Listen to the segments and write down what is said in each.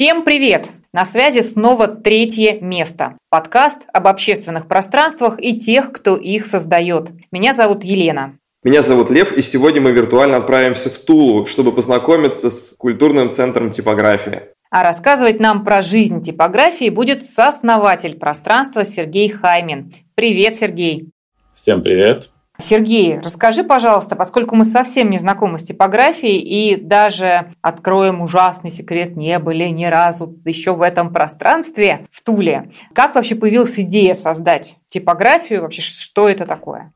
Всем привет! На связи снова третье место. Подкаст об общественных пространствах и тех, кто их создает. Меня зовут Елена. Меня зовут Лев, и сегодня мы виртуально отправимся в Тулу, чтобы познакомиться с культурным центром типографии. А рассказывать нам про жизнь типографии будет сооснователь пространства Сергей Хаймин. Привет, Сергей. Всем привет. Сергей, расскажи, пожалуйста, поскольку мы совсем не знакомы с типографией и даже откроем ужасный секрет, не были ни разу еще в этом пространстве в Туле. Как вообще появилась идея создать типографию? Вообще, что это такое?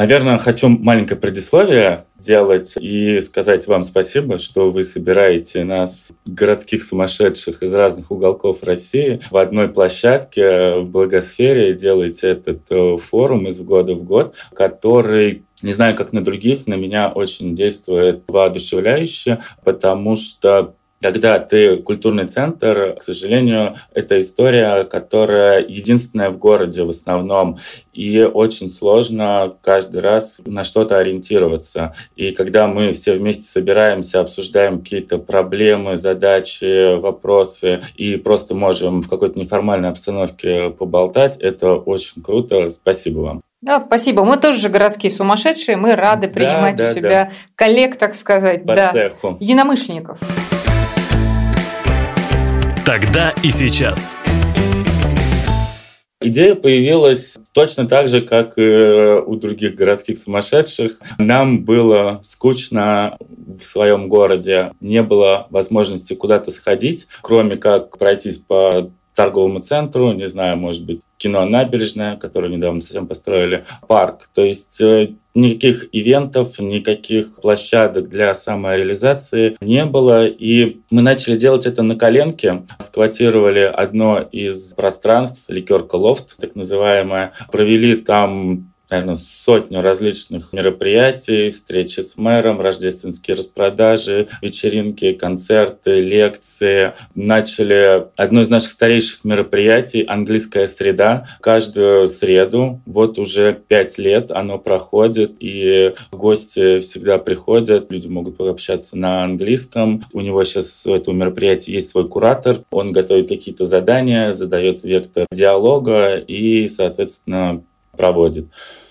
Наверное, хочу маленькое предисловие сделать и сказать вам спасибо, что вы собираете нас, городских сумасшедших из разных уголков России, в одной площадке в Благосфере, делаете этот э, форум из года в год, который не знаю, как на других, на меня очень действует воодушевляюще, потому что когда ты культурный центр, к сожалению, это история, которая единственная в городе в основном. И очень сложно каждый раз на что-то ориентироваться. И когда мы все вместе собираемся, обсуждаем какие-то проблемы, задачи, вопросы и просто можем в какой-то неформальной обстановке поболтать, это очень круто. Спасибо вам. Да, спасибо. Мы тоже городские сумасшедшие. Мы рады принимать да, да, у себя да. коллег, так сказать, По да, цеху. единомышленников. Тогда и сейчас. Идея появилась точно так же, как и у других городских сумасшедших. Нам было скучно в своем городе, не было возможности куда-то сходить, кроме как пройтись по торговому центру, не знаю, может быть, кино «Набережная», которое недавно совсем построили, парк. То есть э, никаких ивентов, никаких площадок для самореализации не было. И мы начали делать это на коленке. Сквотировали одно из пространств, ликерка лофт, так называемое. Провели там наверное, сотню различных мероприятий, встречи с мэром, рождественские распродажи, вечеринки, концерты, лекции. Начали одно из наших старейших мероприятий «Английская среда». Каждую среду, вот уже пять лет оно проходит, и гости всегда приходят, люди могут пообщаться на английском. У него сейчас у этого мероприятия есть свой куратор, он готовит какие-то задания, задает вектор диалога и, соответственно, проводит.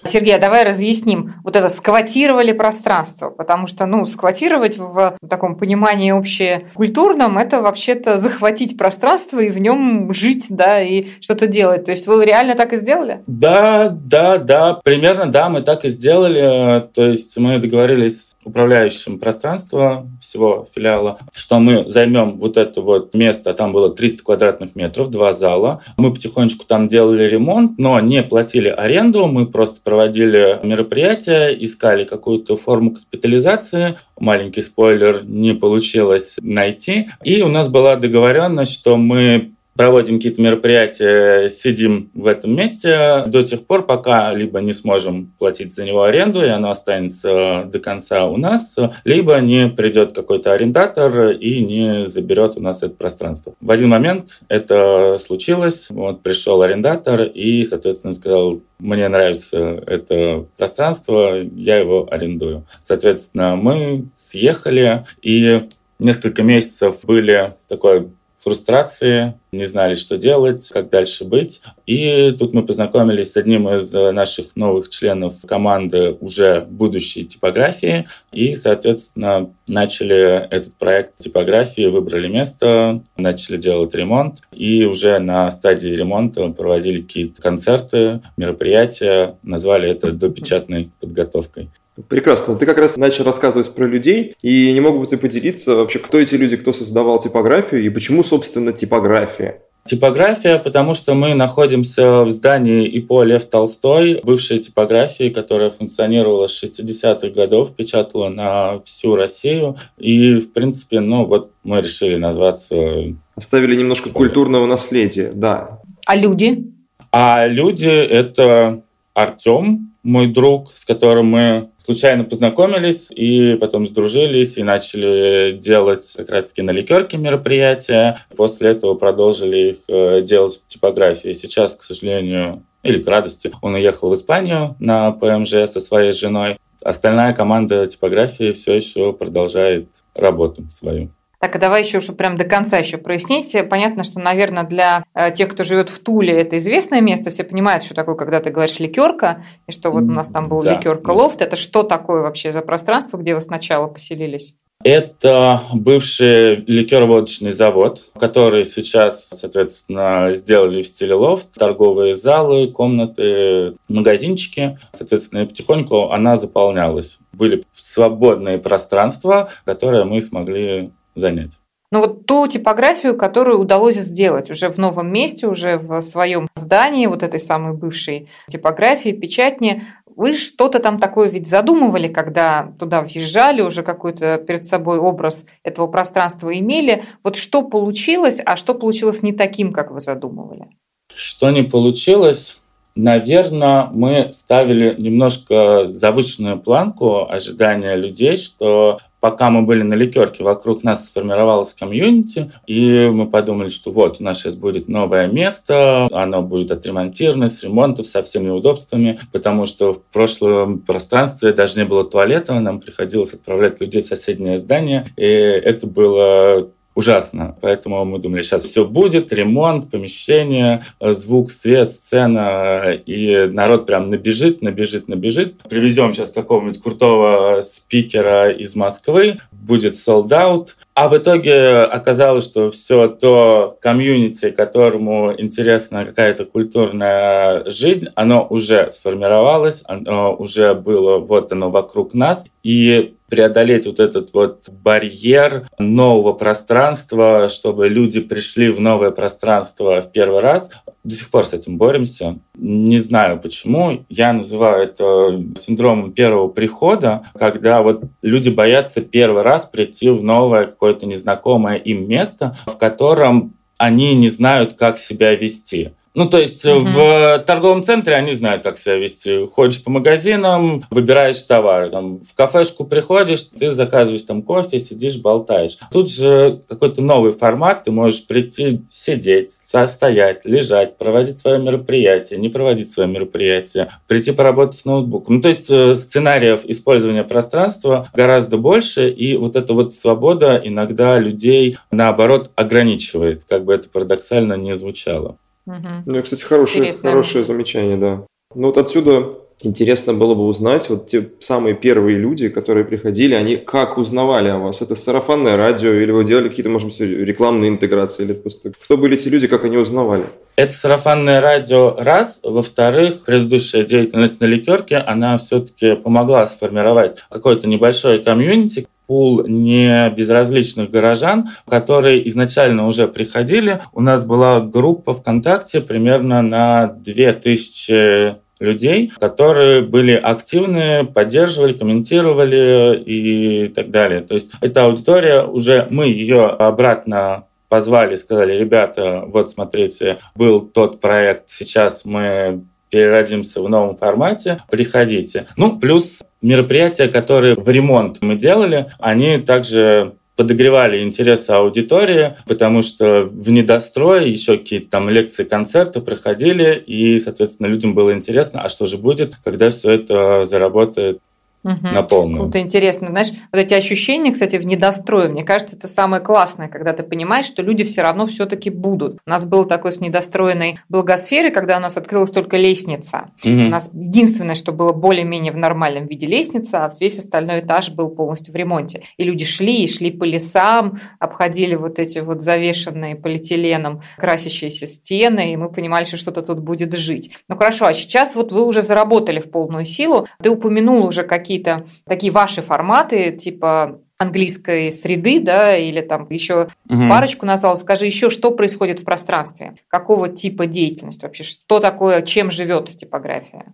Сергей, а давай разъясним. Вот это сквотировали пространство, потому что, ну, сквотировать в таком понимании общекультурном – это вообще-то захватить пространство и в нем жить, да, и что-то делать. То есть вы реально так и сделали? Да, да, да, примерно, да, мы так и сделали. То есть мы договорились управляющим пространства всего филиала, что мы займем вот это вот место, там было 300 квадратных метров, два зала. Мы потихонечку там делали ремонт, но не платили аренду, мы просто проводили мероприятия, искали какую-то форму госпитализации. Маленький спойлер, не получилось найти. И у нас была договоренность, что мы проводим какие-то мероприятия, сидим в этом месте до тех пор, пока либо не сможем платить за него аренду, и оно останется до конца у нас, либо не придет какой-то арендатор и не заберет у нас это пространство. В один момент это случилось. Вот пришел арендатор и, соответственно, сказал, мне нравится это пространство, я его арендую. Соответственно, мы съехали и несколько месяцев были в такой фрустрации, не знали, что делать, как дальше быть. И тут мы познакомились с одним из наших новых членов команды уже будущей типографии и, соответственно, начали этот проект типографии, выбрали место, начали делать ремонт и уже на стадии ремонта проводили какие-то концерты, мероприятия, назвали это допечатной подготовкой. Прекрасно. Ты как раз начал рассказывать про людей, и не мог бы ты поделиться вообще, кто эти люди, кто создавал типографию, и почему, собственно, типография? Типография, потому что мы находимся в здании ИПО Лев Толстой, бывшей типографии, которая функционировала с 60-х годов, печатала на всю Россию. И, в принципе, ну вот мы решили назваться... Оставили немножко культурного наследия, да. А люди? А люди — это Артем, мой друг, с которым мы случайно познакомились и потом сдружились и начали делать как раз-таки на ликерке мероприятия. После этого продолжили их э, делать в типографии. Сейчас, к сожалению, или к радости, он уехал в Испанию на ПМЖ со своей женой. Остальная команда типографии все еще продолжает работу свою. Так, а давай еще, чтобы прям до конца еще прояснить. Понятно, что, наверное, для э, тех, кто живет в Туле, это известное место, все понимают, что такое, когда ты говоришь ликерка, и что вот у нас там был да. ликерка лофт. Это что такое вообще за пространство, где вы сначала поселились? Это бывший ликер-водочный завод, который сейчас, соответственно, сделали в стиле лофт, торговые залы, комнаты, магазинчики. Соответственно, и потихоньку она заполнялась. Были свободные пространства, которые мы смогли занять. Но вот ту типографию, которую удалось сделать уже в новом месте, уже в своем здании, вот этой самой бывшей типографии, печатни, вы что-то там такое ведь задумывали, когда туда въезжали, уже какой-то перед собой образ этого пространства имели. Вот что получилось, а что получилось не таким, как вы задумывали? Что не получилось? Наверное, мы ставили немножко завышенную планку ожидания людей, что пока мы были на ликерке, вокруг нас сформировалась комьюнити, и мы подумали, что вот, у нас сейчас будет новое место, оно будет отремонтировано, с ремонтом, со всеми удобствами, потому что в прошлом пространстве даже не было туалета, нам приходилось отправлять людей в соседнее здание, и это было ужасно. Поэтому мы думали, сейчас все будет, ремонт, помещение, звук, свет, сцена, и народ прям набежит, набежит, набежит. Привезем сейчас какого-нибудь крутого спикера из Москвы, будет sold out. А в итоге оказалось, что все то комьюнити, которому интересна какая-то культурная жизнь, оно уже сформировалось, оно уже было, вот оно вокруг нас. И преодолеть вот этот вот барьер нового пространства, чтобы люди пришли в новое пространство в первый раз. До сих пор с этим боремся. Не знаю почему. Я называю это синдромом первого прихода, когда вот люди боятся первый раз прийти в новое какое-то незнакомое им место, в котором они не знают, как себя вести. Ну, то есть угу. в торговом центре они знают, как себя вести. Ходишь по магазинам, выбираешь товары. Там, в кафешку приходишь, ты заказываешь там кофе, сидишь, болтаешь. Тут же какой-то новый формат, ты можешь прийти, сидеть, стоять, лежать, проводить свое мероприятие, не проводить свое мероприятие, прийти поработать с ноутбуком. Ну, то есть э, сценариев использования пространства гораздо больше, и вот эта вот свобода иногда людей, наоборот, ограничивает, как бы это парадоксально не звучало. Угу. Ну, кстати, хорошее, хорошее замечание, да. Ну вот отсюда интересно было бы узнать, вот те самые первые люди, которые приходили, они как узнавали о вас? Это сарафанное радио или вы делали какие-то, может быть, рекламные интеграции или просто... Кто были те люди, как они узнавали? Это сарафанное радио раз. Во-вторых, предыдущая деятельность на ликерке, она все-таки помогла сформировать какое-то небольшое комьюнити, пул не безразличных горожан, которые изначально уже приходили. У нас была группа ВКонтакте примерно на 2000 людей, которые были активны, поддерживали, комментировали и так далее. То есть эта аудитория уже мы ее обратно позвали, сказали, ребята, вот смотрите, был тот проект, сейчас мы переродимся в новом формате, приходите. Ну, плюс мероприятия, которые в ремонт мы делали, они также подогревали интересы аудитории, потому что в недострое еще какие-то там лекции, концерты проходили, и, соответственно, людям было интересно, а что же будет, когда все это заработает Угу. на полную. Круто, интересно. Знаешь, вот эти ощущения, кстати, в недострое, мне кажется, это самое классное, когда ты понимаешь, что люди все равно все-таки будут. У нас был такой с недостроенной благосферой, когда у нас открылась только лестница. Угу. У нас единственное, что было более-менее в нормальном виде лестница, а весь остальной этаж был полностью в ремонте. И люди шли, и шли по лесам, обходили вот эти вот завешенные полиэтиленом красящиеся стены, и мы понимали, что что-то тут будет жить. Ну хорошо, а сейчас вот вы уже заработали в полную силу. Ты упомянул уже, какие какие-то такие ваши форматы, типа английской среды, да, или там еще угу. парочку назвал. Скажи еще, что происходит в пространстве? Какого типа деятельности вообще? Что такое, чем живет типография?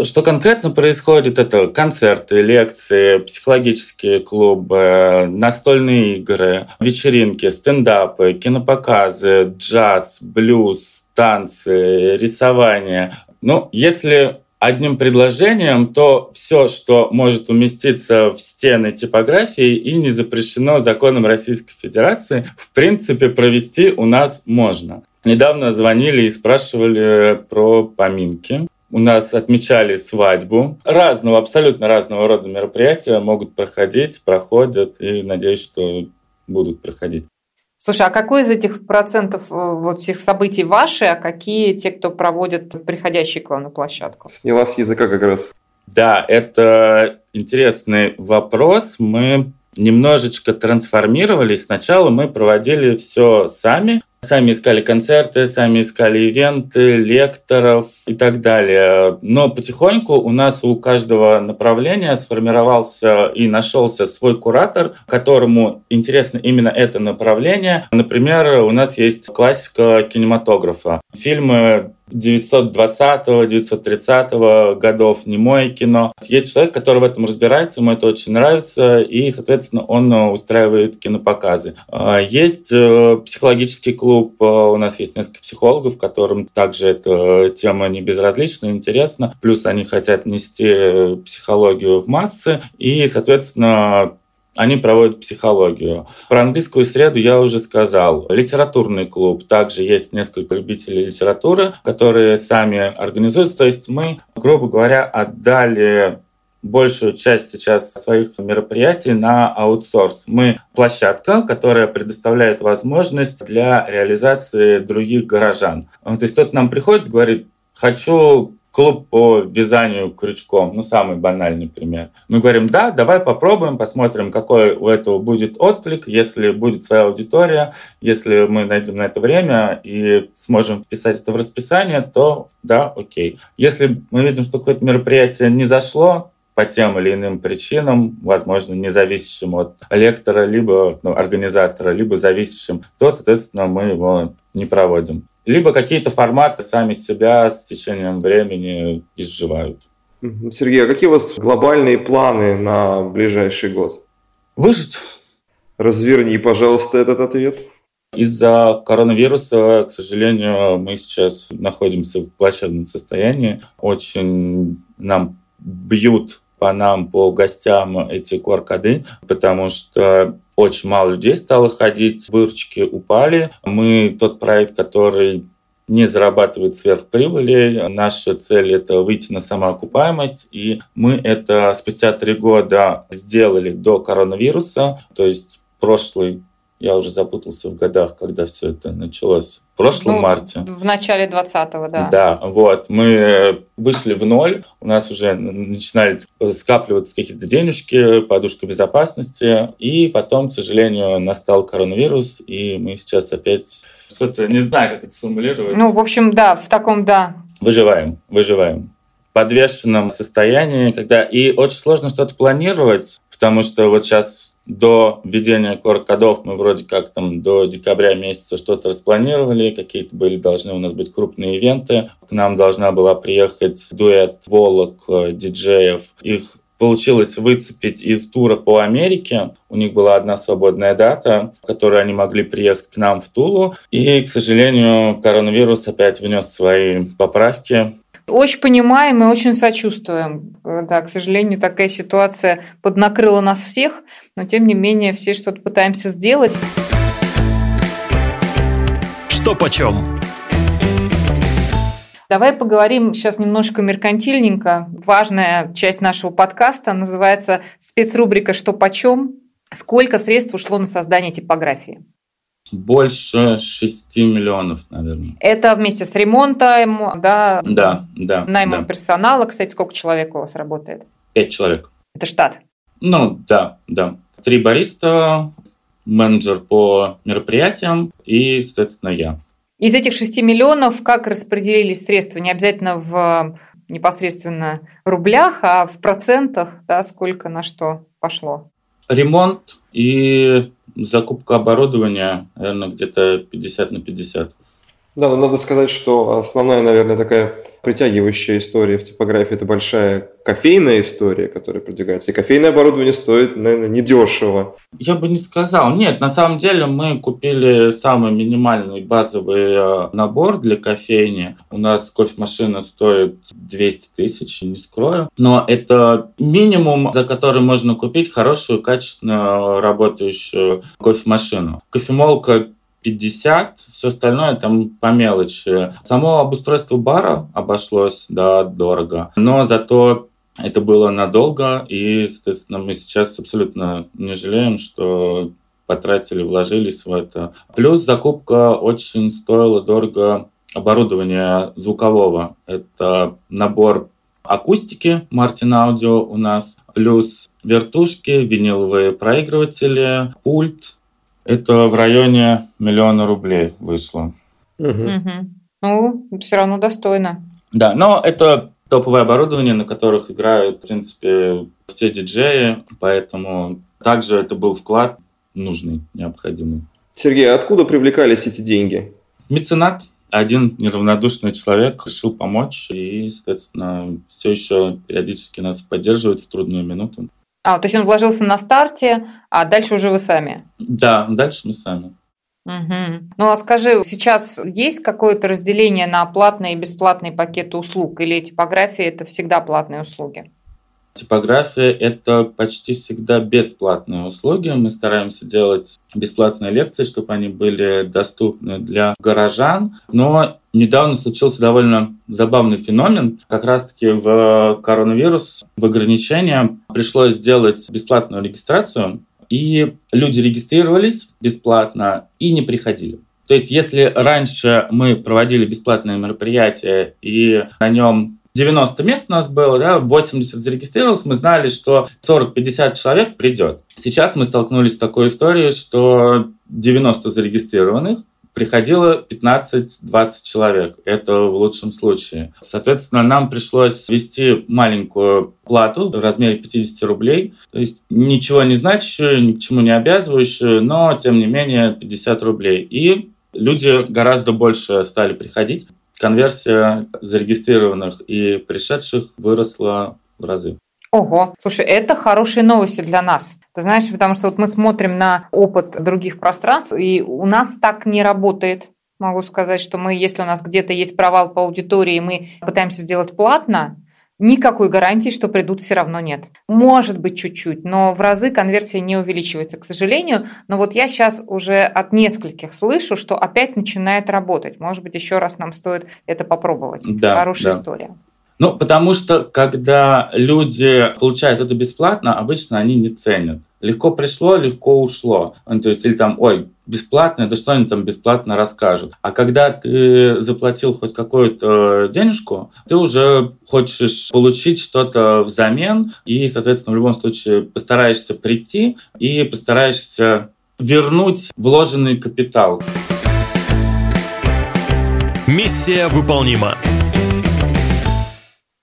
Что конкретно происходит, это концерты, лекции, психологические клубы, настольные игры, вечеринки, стендапы, кинопоказы, джаз, блюз, танцы, рисование. Ну, если одним предложением то все, что может уместиться в стены типографии и не запрещено законом Российской Федерации, в принципе, провести у нас можно. Недавно звонили и спрашивали про поминки. У нас отмечали свадьбу. Разного, абсолютно разного рода мероприятия могут проходить, проходят. И надеюсь, что будут проходить. Слушай, а какой из этих процентов э, вот всех событий ваши, а какие те, кто проводят приходящие к вам на площадку? Сняла с языка как раз. Да, это интересный вопрос. Мы немножечко трансформировались. Сначала мы проводили все сами, Сами искали концерты, сами искали ивенты, лекторов и так далее. Но потихоньку у нас у каждого направления сформировался и нашелся свой куратор, которому интересно именно это направление. Например, у нас есть классика кинематографа. Фильмы 920-930 годов, немое кино. Есть человек, который в этом разбирается, ему это очень нравится, и, соответственно, он устраивает кинопоказы. А, есть э, психологический клуб, э, у нас есть несколько психологов, которым также эта тема не безразлична, интересна, плюс они хотят нести психологию в массы, и, соответственно, они проводят психологию. Про английскую среду я уже сказал. Литературный клуб. Также есть несколько любителей литературы, которые сами организуют. То есть мы, грубо говоря, отдали большую часть сейчас своих мероприятий на аутсорс. Мы площадка, которая предоставляет возможность для реализации других горожан. То есть кто-то нам приходит, говорит, хочу клуб по вязанию крючком, ну, самый банальный пример. Мы говорим, да, давай попробуем, посмотрим, какой у этого будет отклик, если будет своя аудитория, если мы найдем на это время и сможем вписать это в расписание, то да, окей. Если мы видим, что какое-то мероприятие не зашло, по тем или иным причинам, возможно, независящим от лектора, либо ну, организатора, либо зависящим, то, соответственно, мы его не проводим либо какие-то форматы сами себя с течением времени изживают. Сергей, а какие у вас глобальные планы на ближайший год? Выжить. Разверни, пожалуйста, этот ответ. Из-за коронавируса, к сожалению, мы сейчас находимся в плачевном состоянии. Очень нам бьют по нам, по гостям эти QR-коды, потому что очень мало людей стало ходить, выручки упали. Мы тот проект, который не зарабатывает сверхприбыли. Наша цель – это выйти на самоокупаемость, и мы это спустя три года сделали до коронавируса, то есть прошлый я уже запутался в годах, когда все это началось. В прошлом ну, марте. В начале 20-го, да. Да, вот. Мы вышли в ноль, у нас уже начинали скапливаться какие-то денежки, подушка безопасности, и потом, к сожалению, настал коронавирус, и мы сейчас опять что-то, не знаю, как это сформулировать. Ну, в общем, да, в таком, да. Выживаем, выживаем подвешенном состоянии, когда и очень сложно что-то планировать, потому что вот сейчас до введения QR-кодов мы вроде как там до декабря месяца что-то распланировали, какие-то были должны у нас быть крупные ивенты. К нам должна была приехать дуэт волок диджеев. Их получилось выцепить из тура по Америке. У них была одна свободная дата, в которой они могли приехать к нам в Тулу. И, к сожалению, коронавирус опять внес свои поправки. Очень понимаем и очень сочувствуем. Да, к сожалению, такая ситуация поднакрыла нас всех, но тем не менее все что-то пытаемся сделать. Что почем? Давай поговорим сейчас немножко меркантильненько. Важная часть нашего подкаста называется спецрубрика «Что почем?». Сколько средств ушло на создание типографии? Больше 6 миллионов, наверное. Это вместе с ремонтом, да? Да, да. Наймом да. персонала. Кстати, сколько человек у вас работает? Пять человек. Это штат? Ну, да, да. Три бариста, менеджер по мероприятиям и, соответственно, я. Из этих 6 миллионов как распределились средства? Не обязательно в непосредственно рублях, а в процентах, да, сколько на что пошло? Ремонт и закупка оборудования, наверное, где-то 50 на 50. Да, но надо сказать, что основная, наверное, такая притягивающая история в типографии – это большая кофейная история, которая продвигается. И кофейное оборудование стоит, наверное, недешево. Я бы не сказал. Нет, на самом деле мы купили самый минимальный базовый э, набор для кофейни. У нас кофемашина стоит 200 тысяч, не скрою. Но это минимум, за который можно купить хорошую, качественную, работающую кофемашину. Кофемолка 50, все остальное там по мелочи. Само обустройство бара обошлось, да, дорого, но зато это было надолго, и, соответственно, мы сейчас абсолютно не жалеем, что потратили, вложились в это. Плюс закупка очень стоила дорого оборудования звукового. Это набор акустики Martin Audio у нас, плюс вертушки, виниловые проигрыватели, пульт. Это в районе миллиона рублей вышло. Угу. Угу. Ну, все равно достойно. Да, но это топовое оборудование, на которых играют, в принципе, все диджеи, поэтому также это был вклад нужный, необходимый. Сергей, а откуда привлекались эти деньги? Меценат. Один неравнодушный человек решил помочь и, соответственно, все еще периодически нас поддерживает в трудную минуту. А, то есть он вложился на старте, а дальше уже вы сами? Да, дальше мы сами. Угу. Ну а скажи, сейчас есть какое-то разделение на платные и бесплатные пакеты услуг, или типография это всегда платные услуги? Типография – это почти всегда бесплатные услуги. Мы стараемся делать бесплатные лекции, чтобы они были доступны для горожан. Но недавно случился довольно забавный феномен. Как раз-таки в коронавирус, в ограничения пришлось сделать бесплатную регистрацию и люди регистрировались бесплатно и не приходили. То есть, если раньше мы проводили бесплатное мероприятие, и на нем 90 мест у нас было, да, 80 зарегистрировалось, мы знали, что 40-50 человек придет. Сейчас мы столкнулись с такой историей, что 90 зарегистрированных, приходило 15-20 человек. Это в лучшем случае. Соответственно, нам пришлось ввести маленькую плату в размере 50 рублей. То есть ничего не значащую, ни к чему не обязывающую, но, тем не менее, 50 рублей. И люди гораздо больше стали приходить. Конверсия зарегистрированных и пришедших выросла в разы. Ого, слушай, это хорошие новости для нас. Ты знаешь, потому что вот мы смотрим на опыт других пространств, и у нас так не работает. Могу сказать, что мы, если у нас где-то есть провал по аудитории, мы пытаемся сделать платно, никакой гарантии, что придут, все равно нет. Может быть, чуть-чуть, но в разы конверсия не увеличивается, к сожалению. Но вот я сейчас уже от нескольких слышу, что опять начинает работать. Может быть, еще раз нам стоит это попробовать. Да, Хорошая да. история. Ну, потому что, когда люди получают это бесплатно, обычно они не ценят. Легко пришло, легко ушло. Ну, то есть, или там, ой, бесплатно, да что они там бесплатно расскажут. А когда ты заплатил хоть какую-то денежку, ты уже хочешь получить что-то взамен, и, соответственно, в любом случае постараешься прийти и постараешься вернуть вложенный капитал. Миссия выполнима.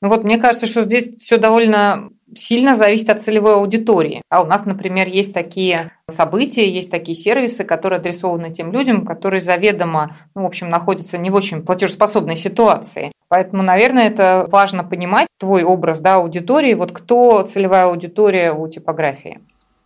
Ну вот мне кажется, что здесь все довольно сильно зависит от целевой аудитории. А у нас, например, есть такие события, есть такие сервисы, которые адресованы тем людям, которые заведомо, ну, в общем, находятся не в очень платежеспособной ситуации. Поэтому, наверное, это важно понимать, твой образ да, аудитории, вот кто целевая аудитория у типографии.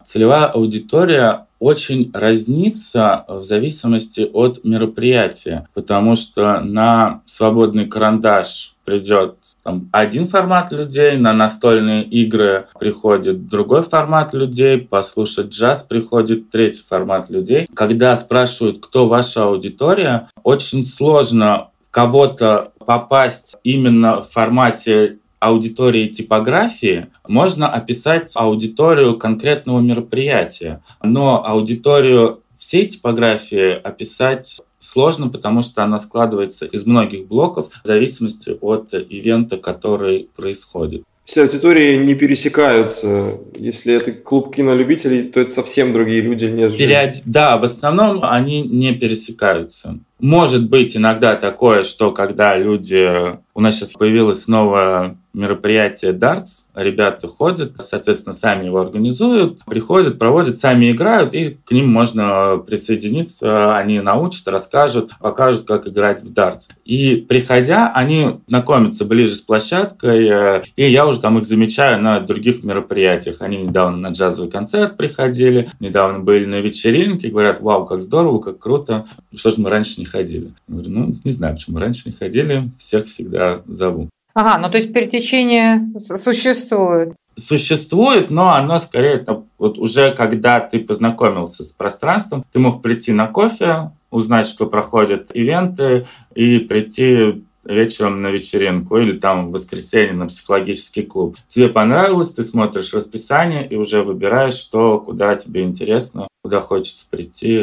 Целевая аудитория очень разнится в зависимости от мероприятия, потому что на свободный карандаш придет там, один формат людей, на настольные игры приходит другой формат людей, послушать джаз приходит третий формат людей. Когда спрашивают, кто ваша аудитория, очень сложно кого-то попасть именно в формате аудитории типографии можно описать аудиторию конкретного мероприятия, но аудиторию всей типографии описать сложно, потому что она складывается из многих блоков в зависимости от ивента, который происходит. Все аудитории не пересекаются. Если это клуб кинолюбителей, то это совсем другие люди, нежели... Период... Да, в основном они не пересекаются. Может быть иногда такое, что когда люди... У нас сейчас появилась новая мероприятие Darts. Ребята ходят, соответственно, сами его организуют, приходят, проводят, сами играют, и к ним можно присоединиться. Они научат, расскажут, покажут, как играть в дартс. И приходя, они знакомятся ближе с площадкой, э, и я уже там их замечаю на других мероприятиях. Они недавно на джазовый концерт приходили, недавно были на вечеринке, говорят, вау, как здорово, как круто, что же мы раньше не ходили. Я говорю, ну, не знаю, почему раньше не ходили, всех всегда зову. Ага, ну то есть пересечение существует. Существует, но оно скорее вот уже когда ты познакомился с пространством, ты мог прийти на кофе, узнать, что проходят ивенты, и прийти вечером на вечеринку или там в воскресенье на психологический клуб. Тебе понравилось, ты смотришь расписание и уже выбираешь, что, куда тебе интересно. куда хочется прийти,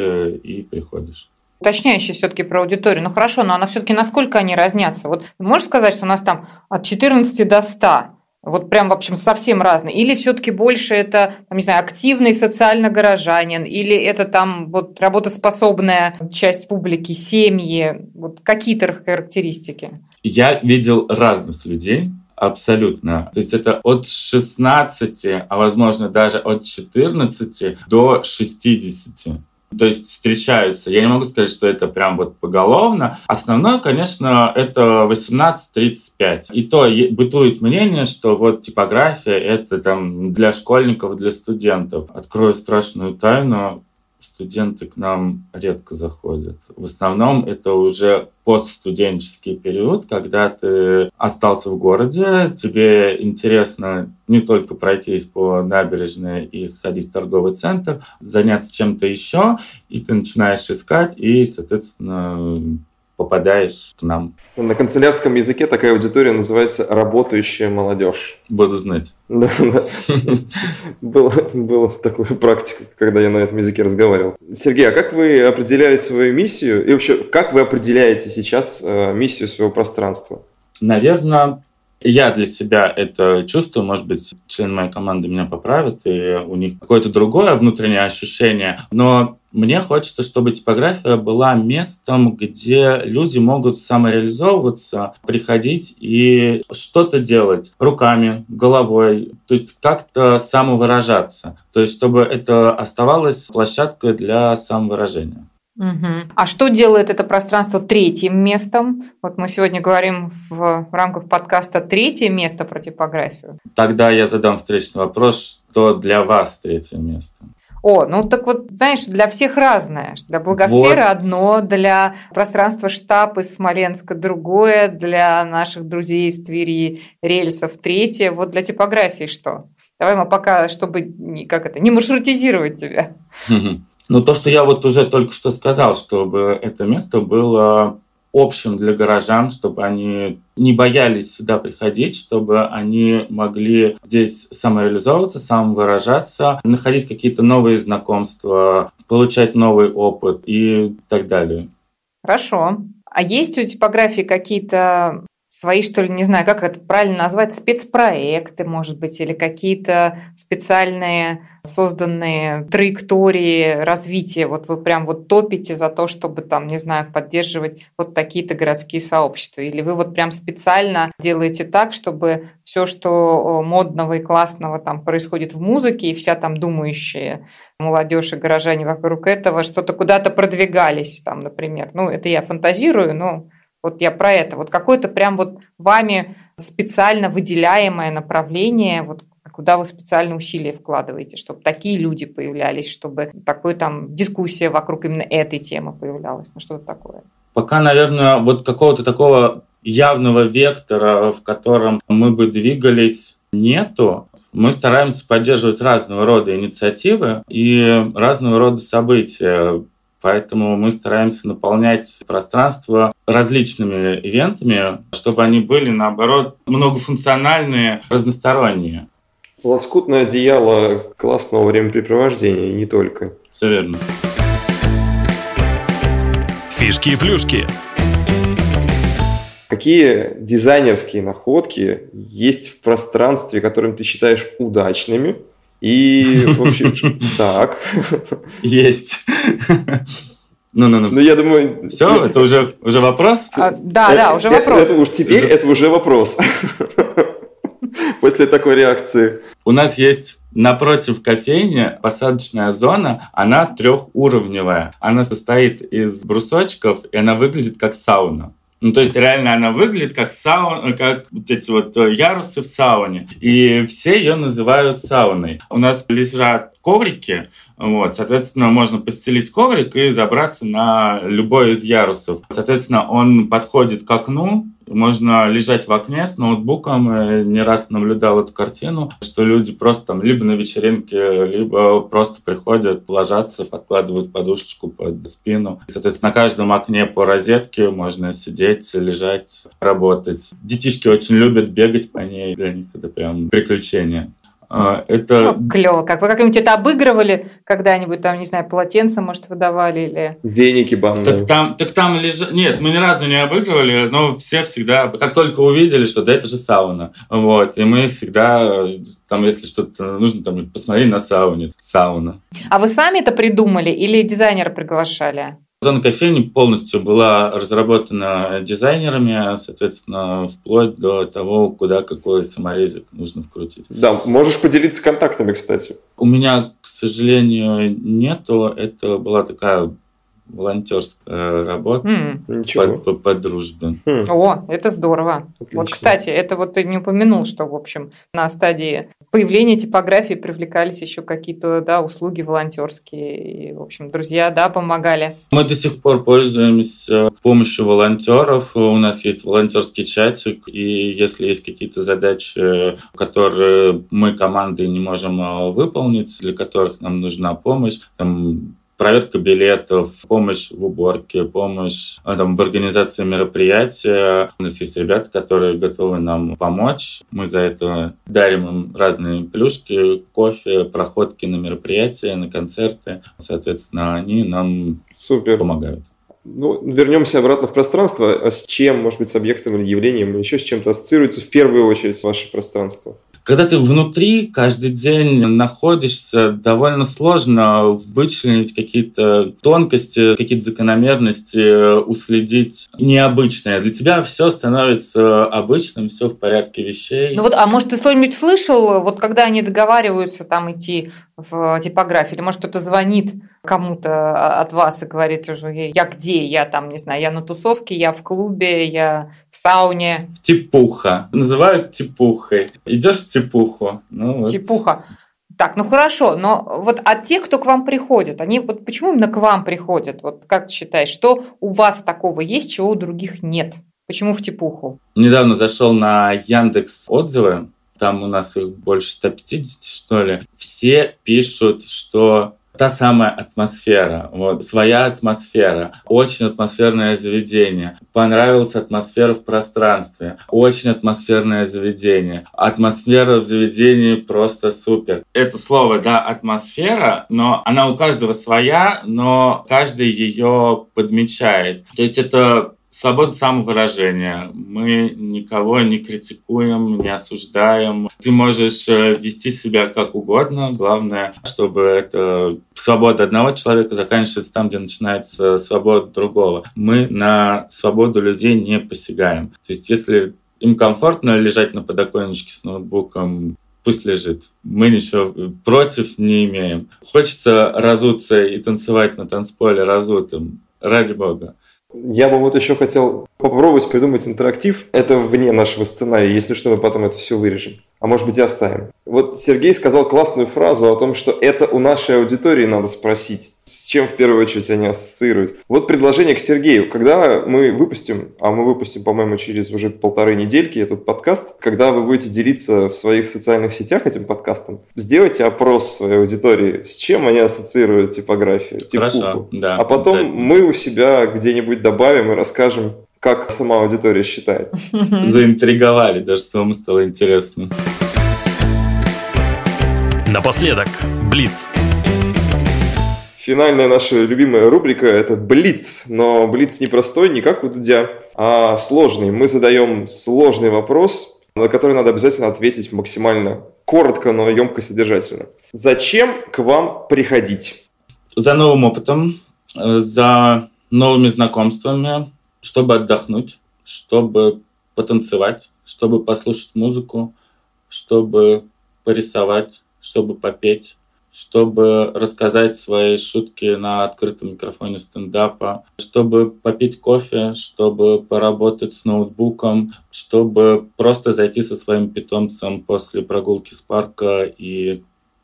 и приходишь уточняющий все-таки про аудиторию. Ну хорошо, но она все-таки насколько они разнятся? Вот можешь сказать, что у нас там от 14 до 100? Вот прям, в общем, совсем разные. Или все-таки больше это, там, не знаю, активный социально горожанин, или это там вот работоспособная часть публики, семьи, вот какие-то характеристики? Я видел разных людей, Абсолютно. То есть это от 16, а возможно даже от 14 до 60. То есть встречаются. Я не могу сказать, что это прям вот поголовно. Основное, конечно, это 18-35. И то бытует мнение, что вот типография это там для школьников, для студентов. Открою страшную тайну студенты к нам редко заходят. В основном это уже постстуденческий период, когда ты остался в городе, тебе интересно не только пройтись по набережной и сходить в торговый центр, заняться чем-то еще, и ты начинаешь искать, и, соответственно, попадаешь к нам. На канцелярском языке такая аудитория называется «работающая молодежь». Буду знать. Да, да. Была, была такая практика, когда я на этом языке разговаривал. Сергей, а как вы определяли свою миссию? И вообще, как вы определяете сейчас э, миссию своего пространства? Наверное, я для себя это чувствую, может быть, член моей команды меня поправит, и у них какое-то другое внутреннее ощущение, но мне хочется, чтобы типография была местом, где люди могут самореализовываться, приходить и что-то делать руками, головой, то есть как-то самовыражаться. То есть чтобы это оставалось площадкой для самовыражения. Угу. А что делает это пространство третьим местом? Вот мы сегодня говорим в, в рамках подкаста третье место про типографию. Тогда я задам встречный вопрос, что для вас третье место? О, ну так вот, знаешь, для всех разное. Для благосферы вот. одно, для пространства штаб из Смоленска другое, для наших друзей из Твери рельсов третье. Вот для типографии что? Давай мы пока, чтобы как это, не маршрутизировать тебя. Ну, то, что я вот уже только что сказал, чтобы это место было общим для горожан, чтобы они не боялись сюда приходить, чтобы они могли здесь самореализовываться, самовыражаться, находить какие-то новые знакомства, получать новый опыт и так далее. Хорошо. А есть у типографии какие-то свои, что ли, не знаю, как это правильно назвать, спецпроекты, может быть, или какие-то специальные созданные траектории развития. Вот вы прям вот топите за то, чтобы там, не знаю, поддерживать вот такие-то городские сообщества. Или вы вот прям специально делаете так, чтобы все, что модного и классного там происходит в музыке, и вся там думающая молодежь и горожане вокруг этого что-то куда-то продвигались, там, например. Ну, это я фантазирую, но вот я про это. Вот какое-то прям вот вами специально выделяемое направление, вот куда вы специально усилия вкладываете, чтобы такие люди появлялись, чтобы такой там дискуссия вокруг именно этой темы появлялась, ну что-то такое. Пока, наверное, вот какого-то такого явного вектора, в котором мы бы двигались, нету. Мы стараемся поддерживать разного рода инициативы и разного рода события. Поэтому мы стараемся наполнять пространство различными ивентами, чтобы они были, наоборот, многофункциональные, разносторонние. Лоскутное одеяло классного времяпрепровождения, и не только. Все верно. Фишки и плюшки. Какие дизайнерские находки есть в пространстве, которым ты считаешь удачными, и, в общем, так. Есть. Ну, ну, ну. Ну, я думаю... Все, это уже, уже вопрос? А, да, да, уже вопрос. Это, уж теперь это уже вопрос. После такой реакции. У нас есть напротив кофейни посадочная зона, она трехуровневая. Она состоит из брусочков, и она выглядит как сауна. Ну, то есть реально она выглядит как сауна, как вот эти вот э, ярусы в сауне. И все ее называют сауной. У нас лежат коврики, вот, соответственно, можно подстелить коврик и забраться на любой из ярусов. Соответственно, он подходит к окну, можно лежать в окне с ноутбуком. Я не раз наблюдал эту картину, что люди просто там либо на вечеринке, либо просто приходят, ложатся, подкладывают подушечку под спину. Соответственно, на каждом окне по розетке можно сидеть, лежать, работать. Детишки очень любят бегать по ней. Для них это прям приключение. А, это... Ну, клево. Как вы как-нибудь это обыгрывали когда-нибудь, там, не знаю, полотенце, может, выдавали или... Веники банные. Так там, так там лежа... Нет, мы ни разу не обыгрывали, но все всегда, как только увидели, что да, это же сауна. Вот, и мы всегда, там, если что-то нужно, там, посмотри на сауне. Сауна. А вы сами это придумали или дизайнера приглашали? Зона кофейни полностью была разработана дизайнерами, соответственно, вплоть до того, куда какой саморезик нужно вкрутить. Да, можешь поделиться контактами, кстати. У меня, к сожалению, нету. Это была такая волонтерская работа mm. по, по, по дружбе. Mm. О, это здорово. Отлично. Вот, кстати, это вот ты не упомянул, что, в общем, на стадии появления типографии привлекались еще какие-то да, услуги волонтерские. И, в общем, друзья да, помогали. Мы до сих пор пользуемся помощью волонтеров. У нас есть волонтерский чатик, и если есть какие-то задачи, которые мы командой не можем э, выполнить, для которых нам нужна помощь, там, проверка билетов, помощь в уборке, помощь а, там, в организации мероприятия. У нас есть ребята, которые готовы нам помочь. Мы за это дарим им разные плюшки, кофе, проходки на мероприятия, на концерты. Соответственно, они нам Супер. помогают. Ну, вернемся обратно в пространство. А с чем, может быть, с объектом или явлением, или еще с чем-то ассоциируется в первую очередь ваше пространство? Когда ты внутри каждый день находишься, довольно сложно вычленить какие-то тонкости, какие-то закономерности, уследить необычное. Для тебя все становится обычным, все в порядке вещей. Ну вот, а может, ты что-нибудь слышал, вот когда они договариваются там идти в типографии, или может кто-то звонит кому-то от вас и говорит уже, я где, я там, не знаю, я на тусовке, я в клубе, я в сауне. Типуха. Называют типухой. Идешь в типуху. Ну, вот. Типуха. Так, ну хорошо, но вот от тех, кто к вам приходит, они вот почему именно к вам приходят? Вот как ты считаешь, что у вас такого есть, чего у других нет? Почему в типуху? Недавно зашел на Яндекс отзывы, там у нас их больше 150, что ли. Все пишут, что та самая атмосфера, вот, своя атмосфера, очень атмосферное заведение, понравилась атмосфера в пространстве, очень атмосферное заведение, атмосфера в заведении просто супер. Это слово, да, атмосфера, но она у каждого своя, но каждый ее подмечает. То есть это Свобода самовыражения. Мы никого не критикуем, не осуждаем. Ты можешь э, вести себя как угодно. Главное, чтобы это свобода одного человека заканчивается там, где начинается свобода другого. Мы на свободу людей не посягаем. То есть если им комфортно лежать на подоконничке с ноутбуком, пусть лежит. Мы ничего против не имеем. Хочется разуться и танцевать на танцполе разутым. Ради бога. Я бы вот еще хотел попробовать придумать интерактив. Это вне нашего сценария, если что, мы потом это все вырежем. А может быть и оставим. Вот Сергей сказал классную фразу о том, что это у нашей аудитории надо спросить чем в первую очередь они ассоциируют. Вот предложение к Сергею. Когда мы выпустим, а мы выпустим, по-моему, через уже полторы недельки этот подкаст, когда вы будете делиться в своих социальных сетях этим подкастом, сделайте опрос своей аудитории, с чем они ассоциируют типографию, типуху. Хорошо, да. А потом мы у себя где-нибудь добавим и расскажем, как сама аудитория считает. Заинтриговали, даже самому стало интересно. Напоследок, Блиц. Финальная наша любимая рубрика – это Блиц. Но Блиц не простой, не как у Дудя, а сложный. Мы задаем сложный вопрос, на который надо обязательно ответить максимально коротко, но емко содержательно. Зачем к вам приходить? За новым опытом, за новыми знакомствами, чтобы отдохнуть, чтобы потанцевать, чтобы послушать музыку, чтобы порисовать, чтобы попеть, чтобы рассказать свои шутки на открытом микрофоне стендапа, чтобы попить кофе, чтобы поработать с ноутбуком, чтобы просто зайти со своим питомцем после прогулки с парка и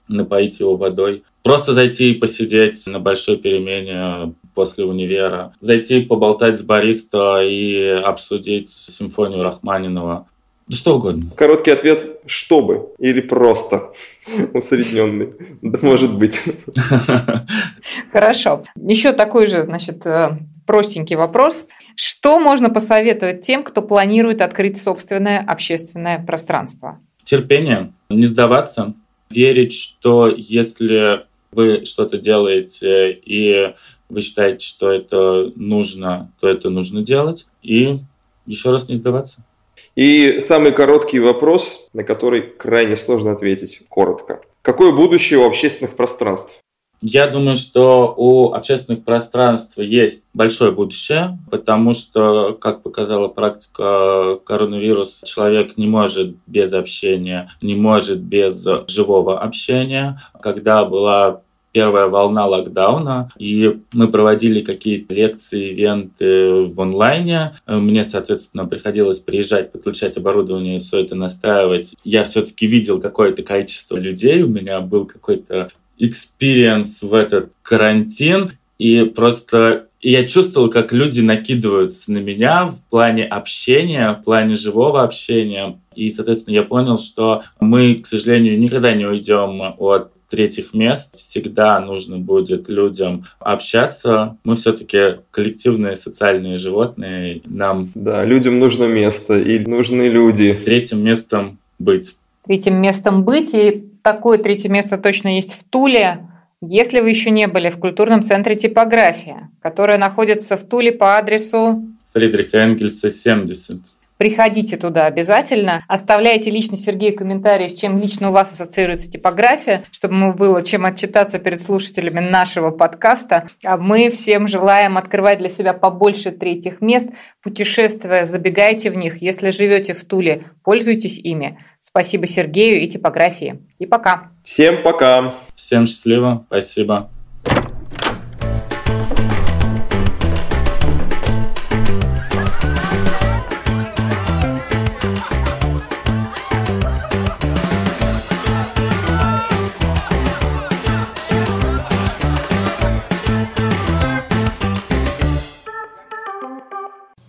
напоить его водой. Просто зайти и посидеть на большой перемене после универа. Зайти поболтать с бариста и обсудить симфонию Рахманинова. Да что угодно. Короткий ответ – чтобы или просто усредненный. Да, может быть. Хорошо. Еще такой же, значит, э, простенький вопрос. Что можно посоветовать тем, кто планирует открыть собственное общественное пространство? Терпение, не сдаваться, верить, что если вы что-то делаете и вы считаете, что это нужно, то это нужно делать. И еще раз не сдаваться. И самый короткий вопрос, на который крайне сложно ответить коротко. Какое будущее у общественных пространств? Я думаю, что у общественных пространств есть большое будущее, потому что, как показала практика коронавирус, человек не может без общения, не может без живого общения. Когда была первая волна локдауна, и мы проводили какие-то лекции, ивенты в онлайне. Мне, соответственно, приходилось приезжать, подключать оборудование и все это настраивать. Я все-таки видел какое-то количество людей, у меня был какой-то experience в этот карантин, и просто я чувствовал, как люди накидываются на меня в плане общения, в плане живого общения. И, соответственно, я понял, что мы, к сожалению, никогда не уйдем от третьих мест. Всегда нужно будет людям общаться. Мы все-таки коллективные социальные животные. Нам... Да, людям нужно место и нужны люди. Третьим местом быть. Третьим местом быть. И такое третье место точно есть в Туле. Если вы еще не были в культурном центре типография, которая находится в Туле по адресу Фридриха Энгельса 70. Приходите туда обязательно. Оставляйте лично Сергею комментарии, с чем лично у вас ассоциируется типография, чтобы ему было чем отчитаться перед слушателями нашего подкаста. А мы всем желаем открывать для себя побольше третьих мест, путешествуя, забегайте в них. Если живете в Туле, пользуйтесь ими. Спасибо Сергею и типографии. И пока. Всем пока. Всем счастливо. Спасибо.